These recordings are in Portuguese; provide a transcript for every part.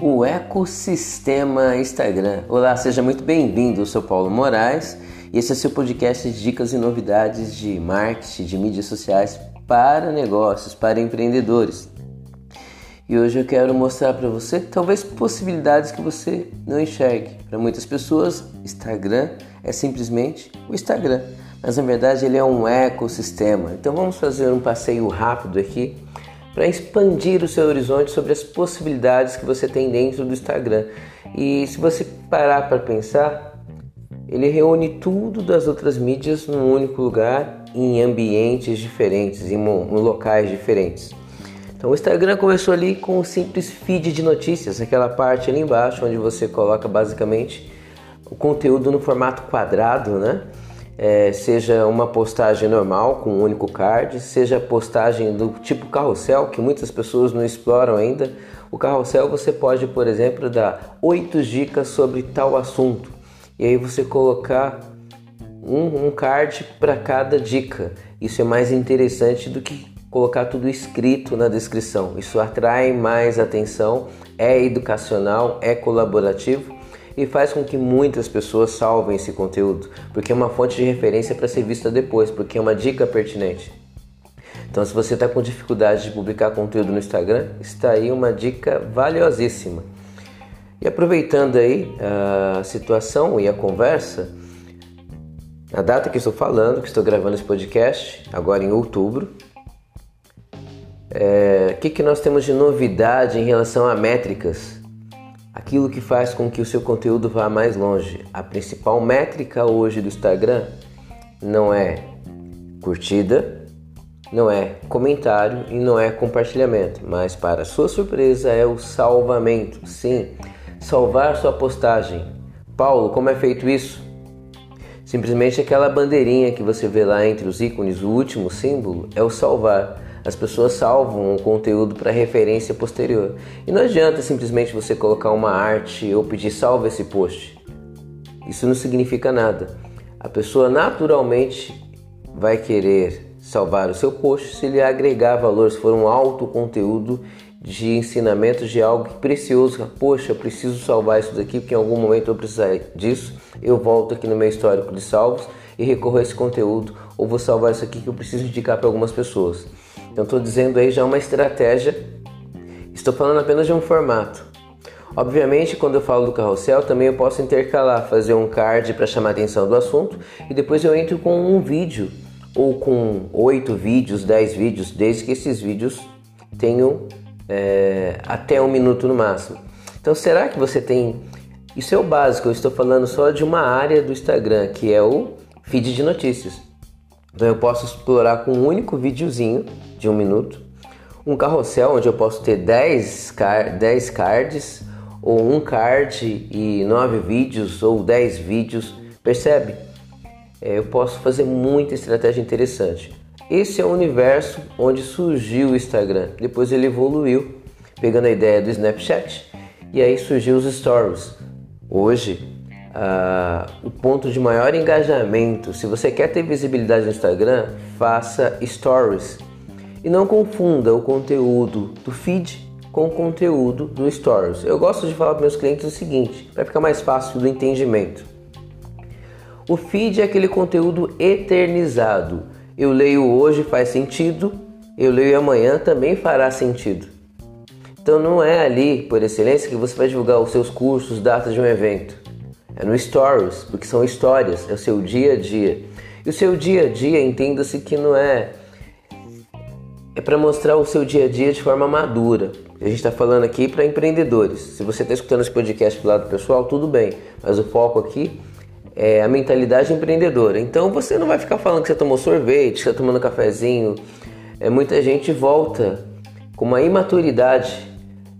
O ecossistema Instagram. Olá, seja muito bem-vindo. Eu sou Paulo Moraes e esse é o seu podcast de dicas e novidades de marketing, de mídias sociais para negócios, para empreendedores. E hoje eu quero mostrar para você talvez possibilidades que você não enxergue. Para muitas pessoas, Instagram é simplesmente o Instagram, mas na verdade ele é um ecossistema. Então vamos fazer um passeio rápido aqui para expandir o seu horizonte sobre as possibilidades que você tem dentro do Instagram. E se você parar para pensar, ele reúne tudo das outras mídias num único lugar, em ambientes diferentes, em locais diferentes. Então o Instagram começou ali com um simples feed de notícias, aquela parte ali embaixo onde você coloca basicamente o conteúdo no formato quadrado, né? É, seja uma postagem normal com um único card, seja postagem do tipo carrossel, que muitas pessoas não exploram ainda. O carrossel você pode, por exemplo, dar oito dicas sobre tal assunto e aí você colocar um, um card para cada dica. Isso é mais interessante do que colocar tudo escrito na descrição. Isso atrai mais atenção, é educacional, é colaborativo e faz com que muitas pessoas salvem esse conteúdo, porque é uma fonte de referência para ser vista depois, porque é uma dica pertinente. Então, se você está com dificuldade de publicar conteúdo no Instagram, está aí uma dica valiosíssima. E aproveitando aí a situação e a conversa, a data que estou falando, que estou gravando esse podcast, agora em outubro, é, o que, que nós temos de novidade em relação a métricas? Aquilo que faz com que o seu conteúdo vá mais longe. A principal métrica hoje do Instagram não é curtida, não é comentário e não é compartilhamento, mas para sua surpresa é o salvamento. Sim, salvar sua postagem. Paulo, como é feito isso? Simplesmente aquela bandeirinha que você vê lá entre os ícones, o último símbolo é o salvar as pessoas salvam o conteúdo para referência posterior. E não adianta simplesmente você colocar uma arte ou pedir salva esse post. Isso não significa nada. A pessoa naturalmente vai querer salvar o seu post se ele agregar valor, se for um alto conteúdo de ensinamento de algo precioso. Poxa, eu preciso salvar isso daqui porque em algum momento eu precisar disso. Eu volto aqui no meu histórico de salvos e recorro a esse conteúdo ou vou salvar isso aqui que eu preciso indicar para algumas pessoas. Então estou dizendo aí já uma estratégia. Estou falando apenas de um formato. Obviamente, quando eu falo do carrossel, também eu posso intercalar, fazer um card para chamar a atenção do assunto e depois eu entro com um vídeo ou com oito vídeos, dez vídeos, desde que esses vídeos tenham é, até um minuto no máximo. Então, será que você tem? Isso é o básico. Eu estou falando só de uma área do Instagram, que é o feed de notícias. Então eu posso explorar com um único videozinho de um minuto, um carrossel onde eu posso ter 10, car 10 cards, ou um card e 9 vídeos, ou 10 vídeos, percebe? É, eu posso fazer muita estratégia interessante. Esse é o universo onde surgiu o Instagram. Depois ele evoluiu, pegando a ideia do Snapchat, e aí surgiu os Stories. Hoje uh, o ponto de maior engajamento. Se você quer ter visibilidade no Instagram, faça stories. E não confunda o conteúdo do feed com o conteúdo do stories. Eu gosto de falar para meus clientes o seguinte, para ficar mais fácil do entendimento. O feed é aquele conteúdo eternizado. Eu leio hoje faz sentido, eu leio amanhã também fará sentido. Então não é ali, por excelência, que você vai divulgar os seus cursos, datas de um evento. É no stories, porque são histórias, é o seu dia a dia. E o seu dia a dia, entenda-se que não é é para mostrar o seu dia a dia de forma madura. A gente está falando aqui para empreendedores. Se você está escutando esse podcast do lado pessoal, tudo bem, mas o foco aqui é a mentalidade empreendedora. Então você não vai ficar falando que você tomou sorvete, que você está tomando cafezinho. É, muita gente volta com uma imaturidade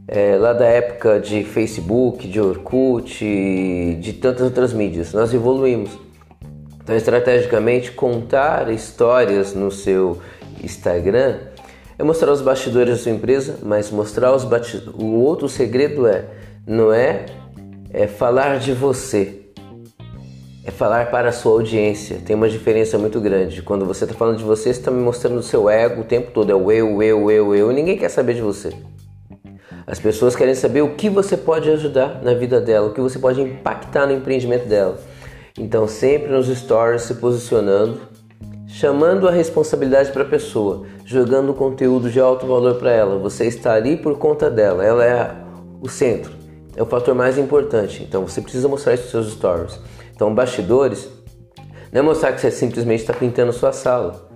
é, lá da época de Facebook, de Orkut, de tantas outras mídias. Nós evoluímos. Então, estrategicamente, contar histórias no seu Instagram é mostrar os bastidores da sua empresa, mas mostrar os bastidores. O outro segredo é não é, é falar de você. é falar para a sua audiência. Tem uma diferença muito grande. Quando você está falando de você, você está me mostrando o seu ego o tempo todo. É o eu, eu, eu, eu. Ninguém quer saber de você. As pessoas querem saber o que você pode ajudar na vida dela, o que você pode impactar no empreendimento dela. Então, sempre nos stories se posicionando, chamando a responsabilidade para a pessoa, jogando conteúdo de alto valor para ela. Você está ali por conta dela, ela é o centro, é o fator mais importante. Então, você precisa mostrar isso nos seus stories. Então, bastidores não é mostrar que você simplesmente está pintando sua sala,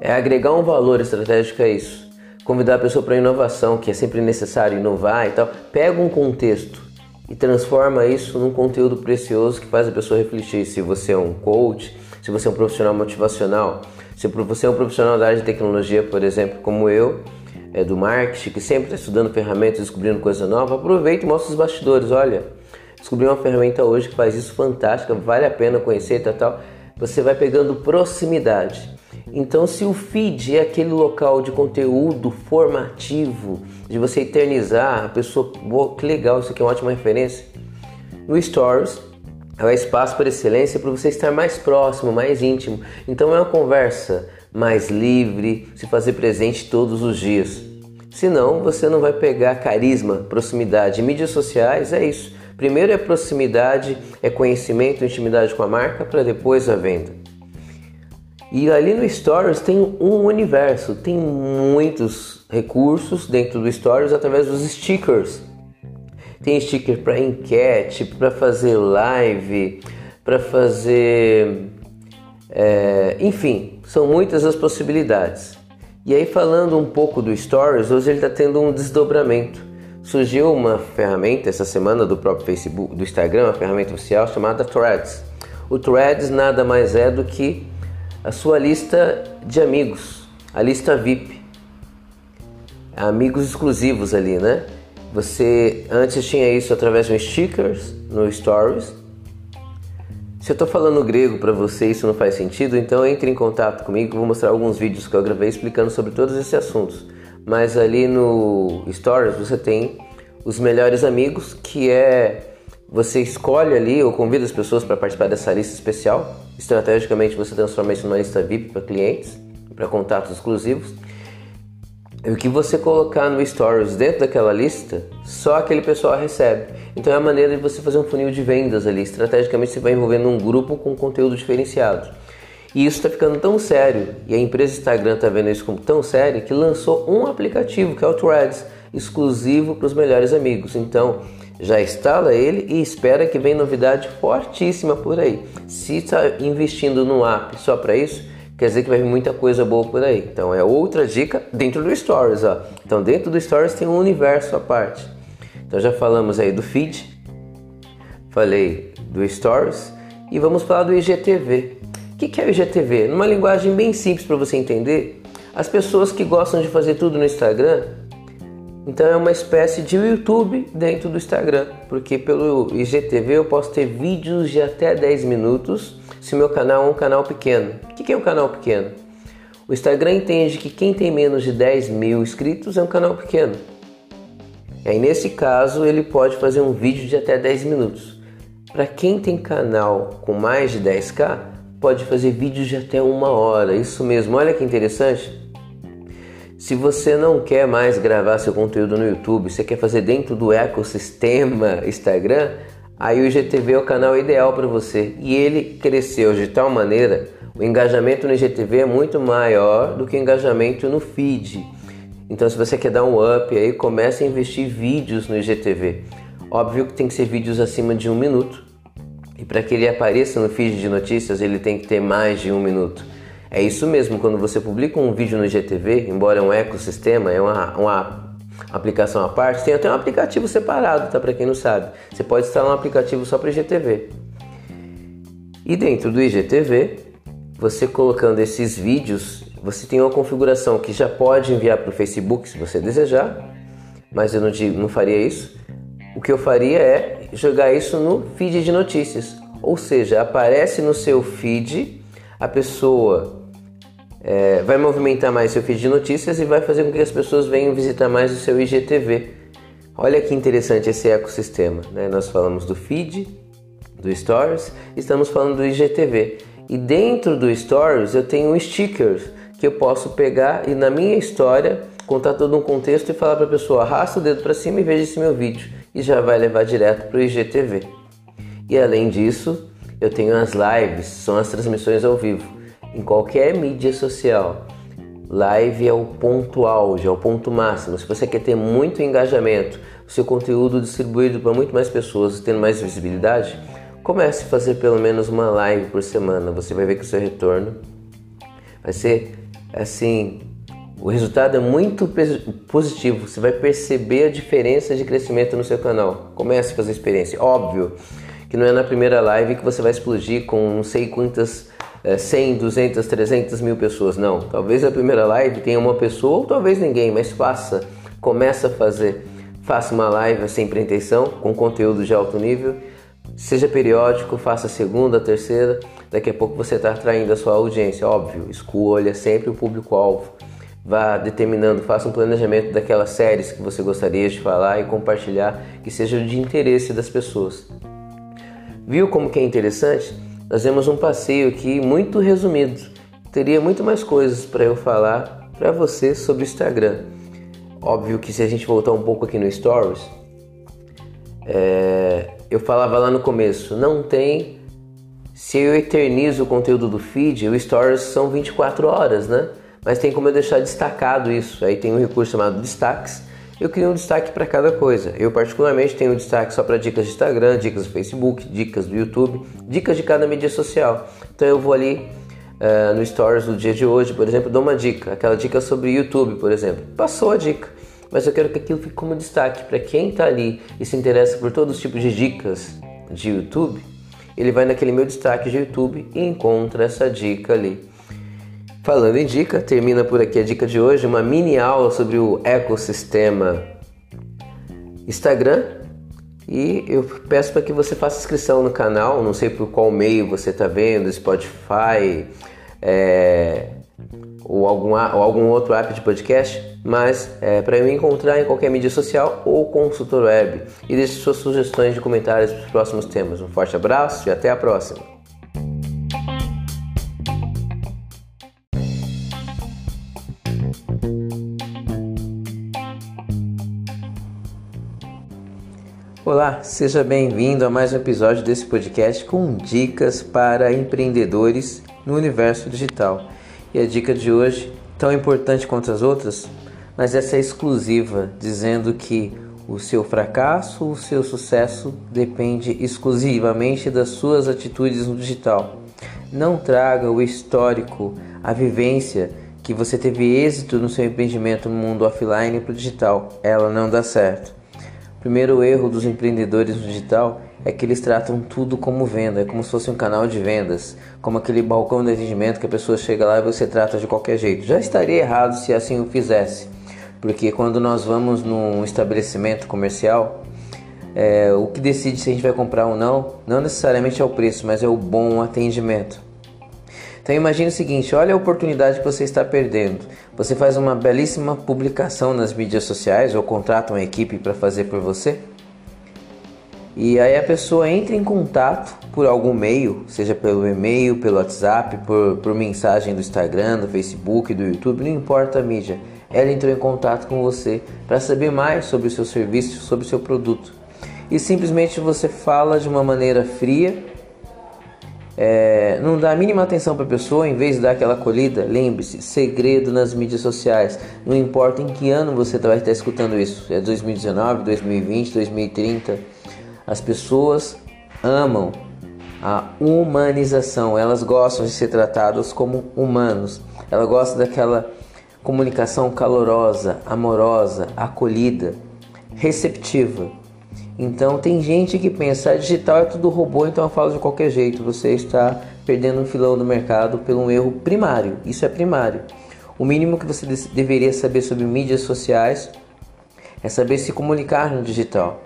é agregar um valor estratégico a isso. Convidar a pessoa para inovação, que é sempre necessário inovar e tal. Pega um contexto e transforma isso num conteúdo precioso que faz a pessoa refletir. Se você é um coach, se você é um profissional motivacional, se você é um profissional da área de tecnologia, por exemplo, como eu, é do marketing, que sempre está estudando ferramentas, descobrindo coisa nova, aproveita e mostra os bastidores. Olha, Descobri uma ferramenta hoje que faz isso fantástica, vale a pena conhecer, tal, tal. Você vai pegando proximidade. Então, se o feed é aquele local de conteúdo formativo, de você eternizar a pessoa, que legal, isso aqui é uma ótima referência. No Stories é o espaço para excelência para você estar mais próximo, mais íntimo. Então, é uma conversa mais livre, se fazer presente todos os dias. Senão, você não vai pegar carisma, proximidade. Mídias sociais é isso. Primeiro é proximidade, é conhecimento, intimidade com a marca, para depois a venda. E ali no Stories tem um universo, tem muitos recursos dentro do Stories através dos stickers. Tem sticker para enquete, para fazer live, para fazer. É, enfim, são muitas as possibilidades. E aí, falando um pouco do Stories, hoje ele está tendo um desdobramento surgiu uma ferramenta essa semana do próprio Facebook, do Instagram, uma ferramenta oficial chamada Threads. O Threads nada mais é do que a sua lista de amigos, a lista VIP. Amigos exclusivos ali, né? Você antes tinha isso através de stickers no Stories. Se eu estou falando grego para você isso não faz sentido, então entre em contato comigo, vou mostrar alguns vídeos que eu gravei explicando sobre todos esses assuntos mas ali no Stories você tem os melhores amigos, que é você escolhe ali ou convida as pessoas para participar dessa lista especial. Estrategicamente você transforma isso numa lista VIP para clientes, para contatos exclusivos. E o que você colocar no Stories dentro daquela lista, só aquele pessoal recebe. Então é a maneira de você fazer um funil de vendas ali. Estrategicamente você vai envolvendo um grupo com conteúdo diferenciado. E isso está ficando tão sério, e a empresa Instagram está vendo isso como tão sério, que lançou um aplicativo que é o Threads, exclusivo para os melhores amigos. Então, já instala ele e espera que venha novidade fortíssima por aí. Se está investindo no app só para isso, quer dizer que vai vir muita coisa boa por aí. Então é outra dica dentro do Stories, ó. Então dentro do Stories tem um universo à parte. Então já falamos aí do feed, falei do Stories e vamos falar do IGTV. O que é o IGTV? Numa linguagem bem simples para você entender, as pessoas que gostam de fazer tudo no Instagram, então é uma espécie de YouTube dentro do Instagram, porque pelo IGTV eu posso ter vídeos de até 10 minutos se meu canal é um canal pequeno. O que é um canal pequeno? O Instagram entende que quem tem menos de 10 mil inscritos é um canal pequeno. E aí, nesse caso, ele pode fazer um vídeo de até 10 minutos. Para quem tem canal com mais de 10k, pode fazer vídeos de até uma hora. Isso mesmo, olha que interessante. Se você não quer mais gravar seu conteúdo no YouTube, você quer fazer dentro do ecossistema Instagram, aí o IGTV é o canal ideal para você. E ele cresceu de tal maneira, o engajamento no IGTV é muito maior do que o engajamento no feed. Então, se você quer dar um up aí, comece a investir vídeos no IGTV. Óbvio que tem que ser vídeos acima de um minuto, e para que ele apareça no feed de notícias, ele tem que ter mais de um minuto. É isso mesmo, quando você publica um vídeo no IGTV, embora é um ecossistema, é uma, uma aplicação à parte, tem até um aplicativo separado, tá? Para quem não sabe. Você pode instalar um aplicativo só para IGTV. E dentro do IGTV, você colocando esses vídeos, você tem uma configuração que já pode enviar para o Facebook se você desejar, mas eu não, digo, não faria isso. O que eu faria é jogar isso no feed de notícias. Ou seja, aparece no seu feed, a pessoa é, vai movimentar mais seu feed de notícias e vai fazer com que as pessoas venham visitar mais o seu IGTV. Olha que interessante esse ecossistema. Né? Nós falamos do feed, do Stories, estamos falando do IGTV. E dentro do Stories eu tenho stickers que eu posso pegar e na minha história contar todo um contexto e falar para a pessoa arrasta o dedo para cima e veja esse meu vídeo e já vai levar direto para o IGTV. E além disso, eu tenho as lives, são as transmissões ao vivo em qualquer mídia social. Live é o ponto auge, é o ponto máximo. Se você quer ter muito engajamento, o seu conteúdo distribuído para muito mais pessoas, tendo mais visibilidade, comece a fazer pelo menos uma live por semana. Você vai ver que o seu retorno vai ser assim. O resultado é muito positivo. Você vai perceber a diferença de crescimento no seu canal. Comece a fazer experiência. Óbvio que não é na primeira live que você vai explodir com não sei quantas 100, 200, 300 mil pessoas. Não. Talvez a primeira live tenha uma pessoa ou talvez ninguém, mas faça. Começa a fazer. Faça uma live sem pretensão, com conteúdo de alto nível. Seja periódico, faça a segunda, a terceira. Daqui a pouco você está atraindo a sua audiência. Óbvio, escolha sempre o público-alvo. Vá determinando, faça um planejamento daquelas séries que você gostaria de falar e compartilhar que seja de interesse das pessoas. Viu como que é interessante? Nós temos um passeio aqui muito resumido. Teria muito mais coisas para eu falar para você sobre o Instagram. Óbvio que se a gente voltar um pouco aqui no Stories, é, eu falava lá no começo, não tem. Se eu eternizo o conteúdo do feed, o Stories são 24 horas, né? Mas tem como eu deixar destacado isso. Aí tem um recurso chamado destaques eu crio um destaque para cada coisa. Eu, particularmente, tenho um destaque só para dicas de Instagram, dicas do Facebook, dicas do YouTube, dicas de cada mídia social. Então, eu vou ali uh, no Stories do dia de hoje, por exemplo, dou uma dica, aquela dica sobre YouTube, por exemplo. Passou a dica, mas eu quero que aquilo fique como destaque para quem está ali e se interessa por todos os tipos de dicas de YouTube. Ele vai naquele meu destaque de YouTube e encontra essa dica ali. Falando em dica, termina por aqui a dica de hoje, uma mini aula sobre o ecossistema Instagram. E eu peço para que você faça inscrição no canal, não sei por qual meio você está vendo, Spotify é, ou, algum, ou algum outro app de podcast, mas é, para me encontrar em qualquer mídia social ou consultor web. E deixe suas sugestões de comentários para os próximos temas. Um forte abraço e até a próxima! Olá, seja bem-vindo a mais um episódio desse podcast com dicas para empreendedores no universo digital. E a dica de hoje, tão importante quanto as outras, mas essa é exclusiva, dizendo que o seu fracasso, o seu sucesso depende exclusivamente das suas atitudes no digital. Não traga o histórico, a vivência que você teve êxito no seu empreendimento no mundo offline para o digital. Ela não dá certo primeiro erro dos empreendedores no digital é que eles tratam tudo como venda, é como se fosse um canal de vendas, como aquele balcão de atendimento que a pessoa chega lá e você trata de qualquer jeito. Já estaria errado se assim o fizesse, porque quando nós vamos num estabelecimento comercial, é, o que decide se a gente vai comprar ou não, não necessariamente é o preço, mas é o bom atendimento. Então imagine o seguinte, olha a oportunidade que você está perdendo. Você faz uma belíssima publicação nas mídias sociais ou contrata uma equipe para fazer por você. E aí a pessoa entra em contato por algum meio, seja pelo e-mail, pelo WhatsApp, por, por mensagem do Instagram, do Facebook, do YouTube, não importa a mídia. Ela entrou em contato com você para saber mais sobre o seu serviço, sobre o seu produto. E simplesmente você fala de uma maneira fria é, não dá a mínima atenção para a pessoa, em vez de dar aquela acolhida, lembre-se, segredo nas mídias sociais. Não importa em que ano você vai estar escutando isso, é 2019, 2020, 2030. As pessoas amam a humanização, elas gostam de ser tratadas como humanos. Ela gosta daquela comunicação calorosa, amorosa, acolhida, receptiva. Então tem gente que pensa, ah, digital é tudo robô, então eu falo de qualquer jeito. Você está perdendo um filão do mercado por um erro primário. Isso é primário. O mínimo que você deveria saber sobre mídias sociais é saber se comunicar no digital.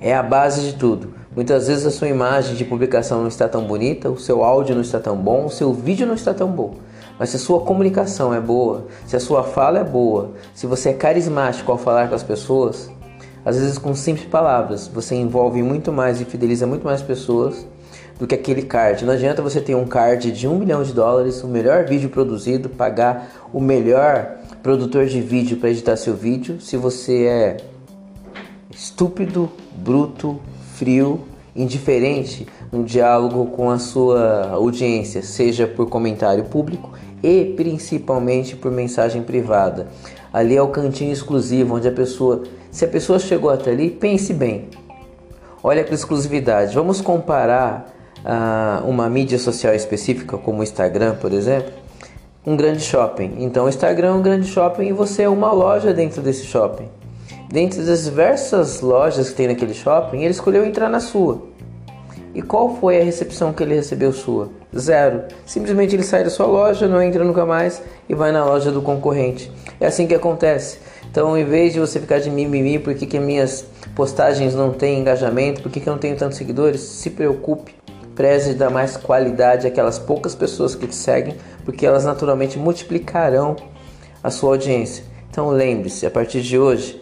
É a base de tudo. Muitas vezes a sua imagem de publicação não está tão bonita, o seu áudio não está tão bom, o seu vídeo não está tão bom. Mas se a sua comunicação é boa, se a sua fala é boa, se você é carismático ao falar com as pessoas, às vezes com simples palavras, você envolve muito mais e fideliza muito mais pessoas do que aquele card. Não adianta você ter um card de um milhão de dólares, o melhor vídeo produzido, pagar o melhor produtor de vídeo para editar seu vídeo, se você é estúpido, bruto, frio, indiferente no diálogo com a sua audiência, seja por comentário público e principalmente por mensagem privada. Ali é o cantinho exclusivo onde a pessoa, se a pessoa chegou até ali, pense bem. Olha para exclusividade. Vamos comparar uh, uma mídia social específica, como o Instagram, por exemplo, um grande shopping. Então, o Instagram é um grande shopping e você é uma loja dentro desse shopping. Dentre das diversas lojas que tem naquele shopping, ele escolheu entrar na sua. E qual foi a recepção que ele recebeu sua? Zero. Simplesmente ele sai da sua loja, não entra nunca mais e vai na loja do concorrente. É assim que acontece. Então, em vez de você ficar de mimimi, por que, minhas postagens não têm engajamento, por que, que eu não tenho tantos seguidores, se preocupe. Preze dar mais qualidade àquelas poucas pessoas que te seguem, porque elas naturalmente multiplicarão a sua audiência. Então lembre-se, a partir de hoje,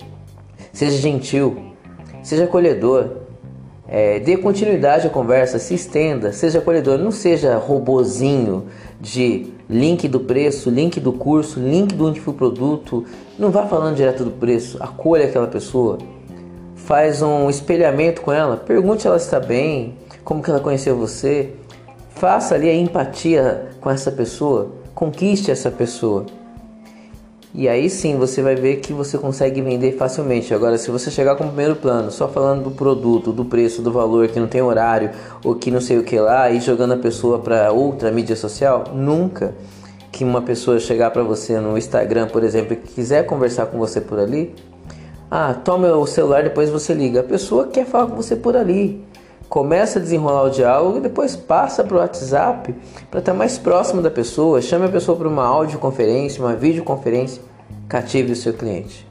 seja gentil, seja acolhedor, é, dê continuidade à conversa, se estenda, seja acolhedor, não seja robozinho de link do preço, link do curso, link do produto, não vá falando direto do preço, acolha aquela pessoa, faz um espelhamento com ela, pergunte se ela está bem, como que ela conheceu você, faça ali a empatia com essa pessoa, conquiste essa pessoa. E aí sim você vai ver que você consegue vender facilmente. Agora, se você chegar com o primeiro plano, só falando do produto, do preço, do valor, que não tem horário, ou que não sei o que lá, e jogando a pessoa para outra mídia social, nunca que uma pessoa chegar para você no Instagram, por exemplo, e quiser conversar com você por ali, ah, toma o celular, depois você liga. A pessoa quer falar com você por ali. Começa a desenrolar o diálogo e depois passa para o WhatsApp para estar mais próximo da pessoa. Chame a pessoa para uma audioconferência, uma videoconferência. Cative o seu cliente.